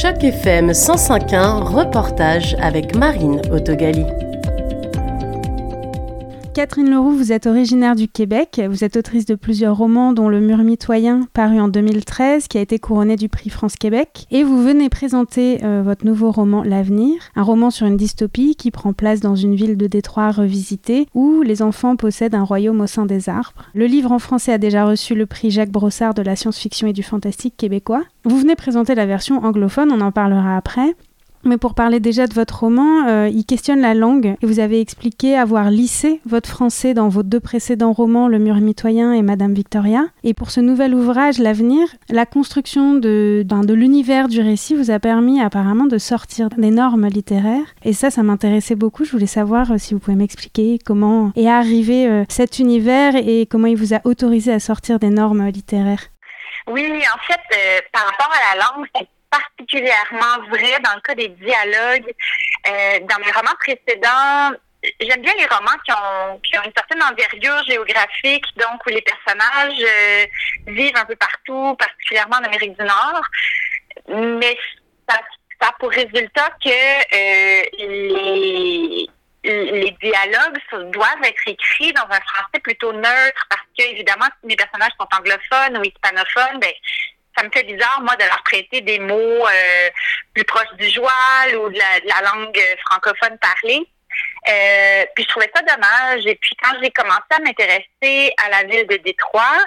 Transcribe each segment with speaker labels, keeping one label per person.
Speaker 1: Choc FM 105.1, reportage avec Marine Autogali.
Speaker 2: Catherine Leroux, vous êtes originaire du Québec. Vous êtes autrice de plusieurs romans, dont Le Mur mitoyen, paru en 2013, qui a été couronné du prix France-Québec. Et vous venez présenter euh, votre nouveau roman L'Avenir, un roman sur une dystopie qui prend place dans une ville de Détroit revisitée, où les enfants possèdent un royaume au sein des arbres. Le livre en français a déjà reçu le prix Jacques Brossard de la science-fiction et du fantastique québécois. Vous venez présenter la version anglophone, on en parlera après. Mais pour parler déjà de votre roman, euh, il questionne la langue et vous avez expliqué avoir lissé votre français dans vos deux précédents romans, Le mur mitoyen et Madame Victoria. Et pour ce nouvel ouvrage, L'avenir, la construction de, l'univers du récit vous a permis apparemment de sortir des normes littéraires. Et ça, ça m'intéressait beaucoup. Je voulais savoir euh, si vous pouvez m'expliquer comment est arrivé euh, cet univers et comment il vous a autorisé à sortir des normes littéraires.
Speaker 3: Oui, en fait, par rapport à la langue, particulièrement vrai dans le cas des dialogues. Euh, dans mes romans précédents, j'aime bien les romans qui ont, qui ont une certaine envergure géographique, donc où les personnages euh, vivent un peu partout, particulièrement en Amérique du Nord. Mais ça, ça a pour résultat que euh, les, dialogues doivent être écrits dans un français plutôt neutre parce que, évidemment, si mes personnages sont anglophones ou hispanophones, ben, ça me fait bizarre, moi, de leur prêter des mots euh, plus proches du joual ou de la, langue francophone parlée. Euh, puis je trouvais ça dommage. Et puis quand j'ai commencé à m'intéresser à la ville de Détroit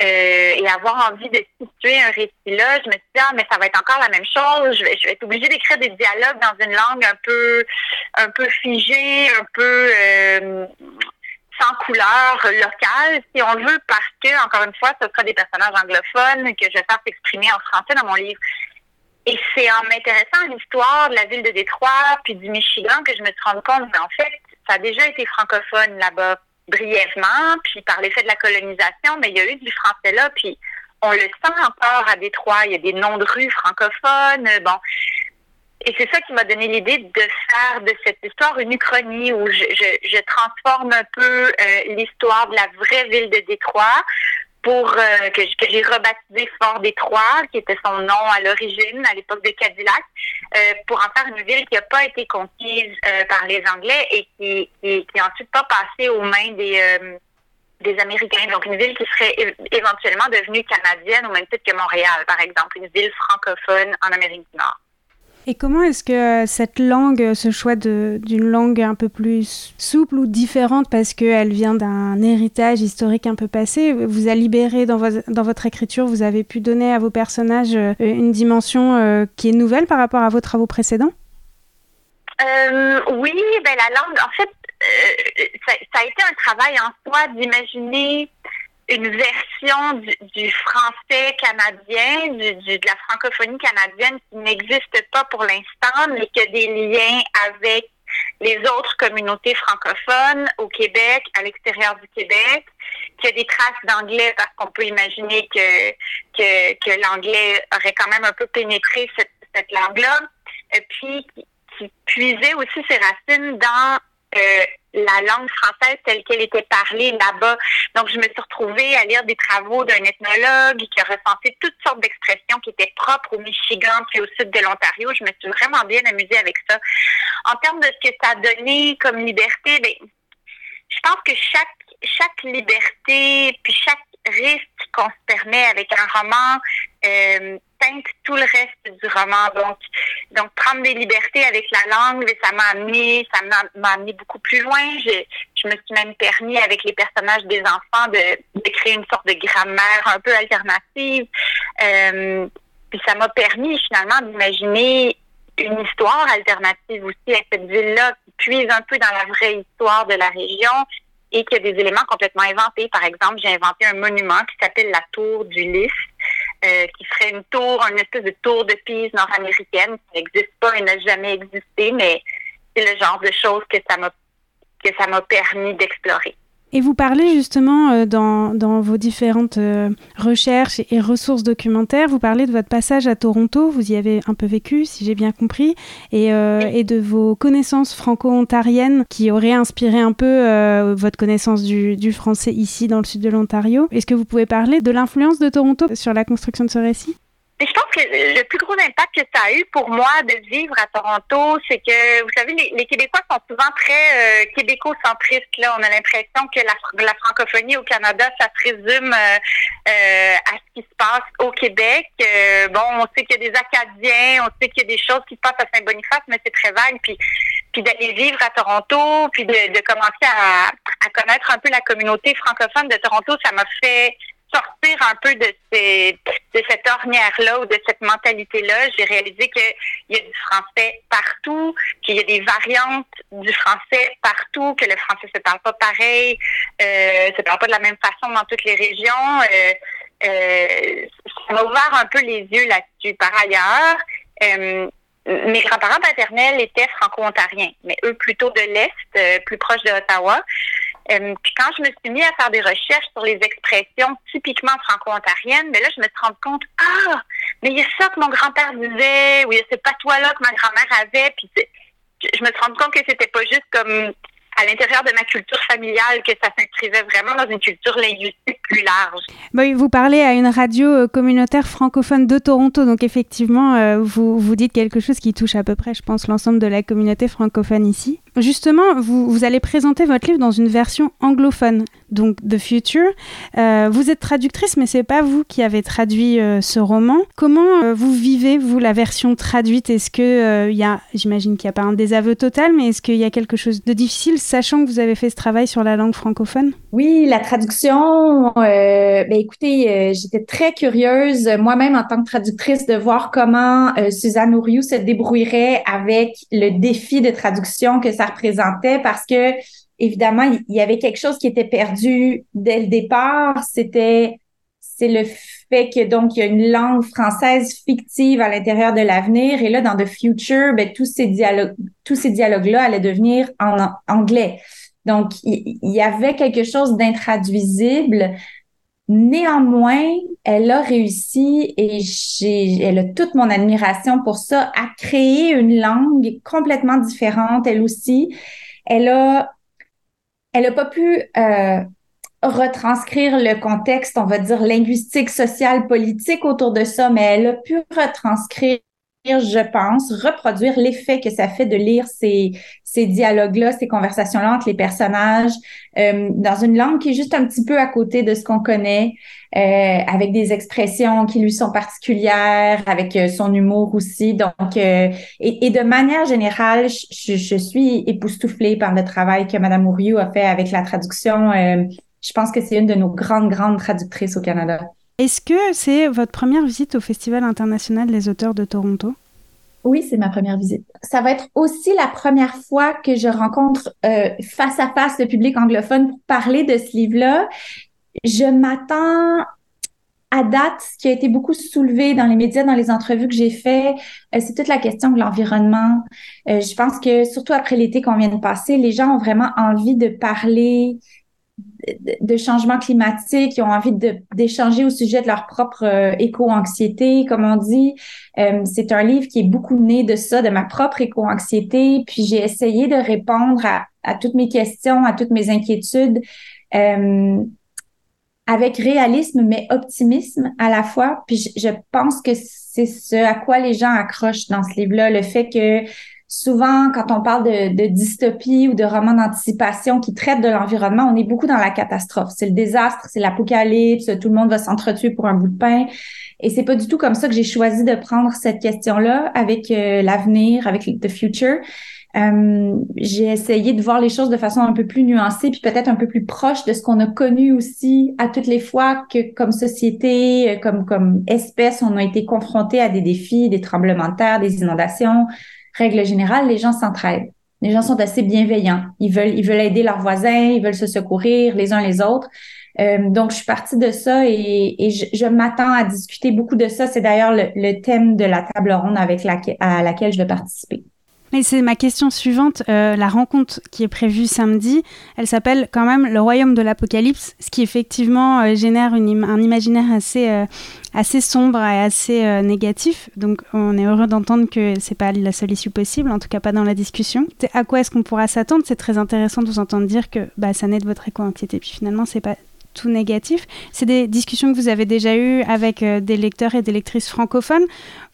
Speaker 3: euh, et avoir envie de situer un récit là, je me suis dit ah mais ça va être encore la même chose. Je vais, être obligée d'écrire des dialogues dans une langue un peu un peu figée, un peu sans couleur locale, si on veut, parce que, encore une fois, ce sera des personnages anglophones que je vais faire s'exprimer en français dans mon livre. Et c'est en m'intéressant à l'histoire de la ville de Détroit puis du Michigan que je me suis rendu compte qu'en fait, ça a déjà été francophone là-bas brièvement, puis par l'effet de la colonisation, mais il y a eu du français là, puis on le sent encore à Détroit. Il y a des noms de rues francophones. Bon, et c'est ça qui m'a donné l'idée de faire de cette histoire une uchronie où je, je, je transforme un peu euh, l'histoire de la vraie ville de Détroit pour euh, que, que j'ai rebaptisé Fort Détroit, qui était son nom à l'origine, à l'époque de Cadillac, euh, pour en faire une ville qui n'a pas été conquise par les Anglais et qui, qui, qui ensuite pas passé aux mains des des Américains. Donc, une ville qui serait éventuellement devenue canadienne au même titre que Montréal, par exemple, une ville francophone en Amérique du Nord.
Speaker 2: Et comment est-ce que cette langue, ce choix d'une langue un peu plus souple ou différente parce qu'elle vient d'un héritage historique un peu passé, vous a libéré dans, votre écriture, vous avez pu donner à vos personnages euh, une dimension euh, qui est nouvelle par rapport à vos travaux précédents?
Speaker 3: Euh, Oui, ben la langue, en fait, ça, a été un travail en soi d'imaginer une version du, du français canadien, du, du, de la francophonie canadienne qui n'existe pas pour l'instant, mais qui a des liens avec les autres communautés francophones au Québec, à l'extérieur du Québec, qui a des traces d'anglais parce qu'on peut imaginer que, que, que l'anglais aurait quand même un peu pénétré cette, cette langue-là, et puis qui puisait aussi ses racines dans euh, la langue française telle qu'elle était parlée là-bas. Donc, je me suis retrouvée à lire des travaux d'un ethnologue qui a recensé toutes sortes d'expressions qui étaient propres au Michigan puis au sud de l'Ontario. Je me suis vraiment bien amusée avec ça. En termes de ce que ça a donné comme liberté, ben, je pense que chaque chaque liberté puis chaque risque qu'on se permet avec un roman euh, teinte tout le reste du roman. Donc, donc prendre des libertés avec la langue, ça m'a amené, ça m'a amené beaucoup plus loin. Je, je me suis même permis avec les personnages des enfants de, de créer une sorte de grammaire un peu alternative. Euh, puis ça m'a permis finalement d'imaginer une histoire alternative aussi à cette ville-là qui puise un peu dans la vraie histoire de la région et qui a des éléments complètement inventés. Par exemple, j'ai inventé un monument qui s'appelle la Tour du Lys, euh, qui serait une tour, une espèce de tour de Pise nord-américaine qui n'existe pas et n'a jamais existé, mais c'est le genre de choses que ça m'a que ça m'a permis d'explorer.
Speaker 2: Et vous parlez justement euh, dans, dans, vos différentes euh, recherches et ressources documentaires, vous parlez de votre passage à Toronto, vous y avez un peu vécu, si j'ai bien compris, et, euh, et, de vos connaissances franco-ontariennes qui auraient inspiré un peu votre connaissance du, du, français ici dans le sud de l'Ontario. Est-ce que vous pouvez parler de l'influence de Toronto sur la construction de ce récit?
Speaker 4: Mais je pense que le plus gros impact que ça a eu pour moi de vivre à Toronto, c'est que, vous savez, les, Québécois sont souvent très euh, québéco-centristes. Là, on a l'impression que la, la, francophonie au Canada, ça se résume euh, euh, à ce qui se passe au Québec. bon, on sait qu'il y a des Acadiens, on sait qu'il y a des choses qui se passent à Saint-Boniface, mais c'est très vague. Puis, puis d'aller vivre à Toronto, puis de, de commencer à, à connaître un peu la communauté francophone de Toronto, ça m'a fait sortir un peu de, cette ornière-là ou de cette mentalité-là, j'ai réalisé qu'il y a du français partout, qu'il y a des variantes du français partout, que le français se parle pas pareil, euh, se parle pas de la même façon dans toutes les régions. Euh, euh, ça m'a ouvert un peu les yeux là-dessus. Par ailleurs, euh, mes grands-parents paternels étaient franco-ontariens, mais eux plutôt de l'Est, plus proche de Ottawa. Euh, puis quand je me suis mis à faire des recherches sur les expressions typiquement franco-ontariennes, mais là, je me suis rendu compte, ah, mais il y a ça que mon grand-père disait, ou il y a ce patois-là que ma grand-mère avait, puis je me suis rendu compte que c'était pas juste comme à l'intérieur de ma culture familiale que ça s'inscrivait vraiment dans une culture linguistique plus large.
Speaker 2: Oui, vous parlez à une radio euh, communautaire francophone de Toronto, donc effectivement, euh, vous dites quelque chose qui touche à peu près, je pense, l'ensemble de la communauté francophone ici. Justement, vous, allez présenter votre livre dans une version anglophone, donc The Future. Euh, vous êtes traductrice, mais c'est pas vous qui avez traduit euh, ce roman. Comment euh, vous vivez, vous, la version traduite? Est-ce que y a, j'imagine qu'il n'y a pas un désaveu total, mais est-ce qu'il y a quelque chose de difficile, sachant que vous avez fait ce travail sur la langue francophone?
Speaker 3: Oui, la traduction. ben écoutez, j'étais très curieuse moi-même en tant que traductrice de voir comment Suzanne Ouriou se débrouillerait avec le défi de traduction que ça représentait parce que évidemment, il y avait quelque chose qui était perdu dès le départ. C'était c'est le fait que donc il y a une langue française fictive à l'intérieur de l'avenir et là dans the future, ben tous ces dialogues tous ces dialogues là allaient devenir en anglais. Donc il y, avait quelque chose d'intraduisible. Néanmoins, elle a réussi et j'ai elle a toute mon admiration pour ça à créer une langue complètement différente elle aussi. Elle a elle n'a pas pu euh, retranscrire le contexte, on va dire, linguistique, social, politique autour de ça, mais elle a pu retranscrire je pense, reproduire l'effet que ça fait de lire ces, ces dialogues-là, ces conversations-là entre les personnages, euh, dans une langue qui est juste un petit peu à côté de ce qu'on connaît, euh, avec des expressions qui lui sont particulières, avec euh, son humour aussi. Donc, et, et, de manière générale, je, je, suis époustouflée par le travail que Madame Ouriou a fait avec la traduction. je pense que c'est une de nos grandes, grandes traductrices au Canada.
Speaker 2: Est-ce que c'est votre première visite au Festival international des auteurs de Toronto?
Speaker 3: Oui, c'est ma première visite. Ça va être aussi la première fois que je rencontre euh, face à face le public anglophone pour parler de ce livre-là. Je m'attends à date, ce qui a été beaucoup soulevé dans les médias, dans les entrevues que j'ai fait, euh, c'est toute la question de l'environnement. Euh, je pense que surtout après l'été qu'on vient de passer, les gens ont vraiment envie de parler de changement climatique, ils ont envie d'échanger au sujet de leur propre euh, éco-anxiété, comme on dit. Euh, c'est un livre qui est beaucoup né de ça, de ma propre éco-anxiété. Puis j'ai essayé de répondre à, toutes mes questions, à toutes mes inquiétudes, euh, avec réalisme, mais optimisme à la fois. Puis je, je pense que c'est ce à quoi les gens accrochent dans ce livre-là, le fait que souvent, quand on parle de, dystopie ou de romans d'anticipation qui traitent de l'environnement, on est beaucoup dans la catastrophe. C'est le désastre, c'est l'apocalypse, tout le monde va s'entretuer pour un bout de pain. Et c'est pas du tout comme ça que j'ai choisi de prendre cette question-là avec euh, l'avenir, avec the future. Euh, j'ai essayé de voir les choses de façon un peu plus nuancée, puis peut-être un peu plus proche de ce qu'on a connu aussi à toutes les fois que comme société, euh, comme comme espèce, on a été confronté à des défis, des tremblements de terre, des inondations, règle générale, les gens s'entraident. Les gens sont assez bienveillants. Ils veulent, ils veulent aider leurs voisins, ils veulent se secourir les uns les autres. Euh, donc, je suis partie de ça et, je, m'attends à discuter beaucoup de ça. C'est d'ailleurs le, thème de la table ronde avec à laquelle je vais participer.
Speaker 2: Mais c'est ma question suivante. Euh, la rencontre qui est prévue samedi, elle s'appelle quand même Le Royaume de l'Apocalypse, ce qui effectivement euh, génère un imaginaire assez, euh, assez sombre et assez négatif. Donc on est heureux d'entendre que c'est pas la seule issue possible, en tout cas pas dans la discussion. À quoi est-ce qu'on pourra s'attendre? C'est très intéressant de vous entendre dire que bah, ça naît de votre éco-anxiété. Puis finalement, c'est pas négatif. C'est des discussions que vous avez déjà eues avec euh, des lecteurs et des lectrices francophones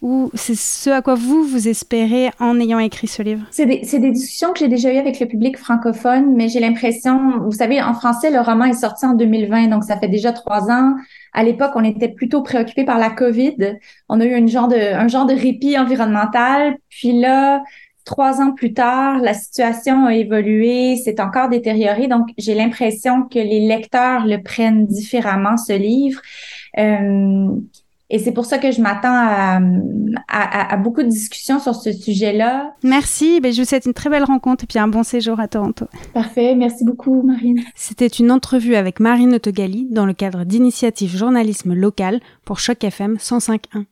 Speaker 2: ou c'est ce à quoi vous, vous espérez en ayant écrit ce livre?
Speaker 3: C'est des, des, discussions que j'ai déjà eues avec le public francophone, mais j'ai l'impression, vous savez, en français, le roman est sorti en 2020, donc ça fait déjà trois ans. À l'époque, on était plutôt préoccupé par la COVID. On a eu une genre de, un genre de répit environnemental. Puis là, trois ans plus tard, la situation a évolué, c'est encore détérioré. Donc, j'ai l'impression que les lecteurs le prennent différemment, ce livre. Euh, et c'est pour ça que je m'attends à, à, beaucoup de discussions sur ce sujet-là.
Speaker 2: Merci. Ben, je vous souhaite une très belle rencontre et puis un bon séjour à Toronto.
Speaker 3: Parfait. Merci beaucoup, Marine.
Speaker 2: C'était une entrevue avec Marine Autogali dans le cadre d'initiatives journalisme local pour Choc FM 105.1.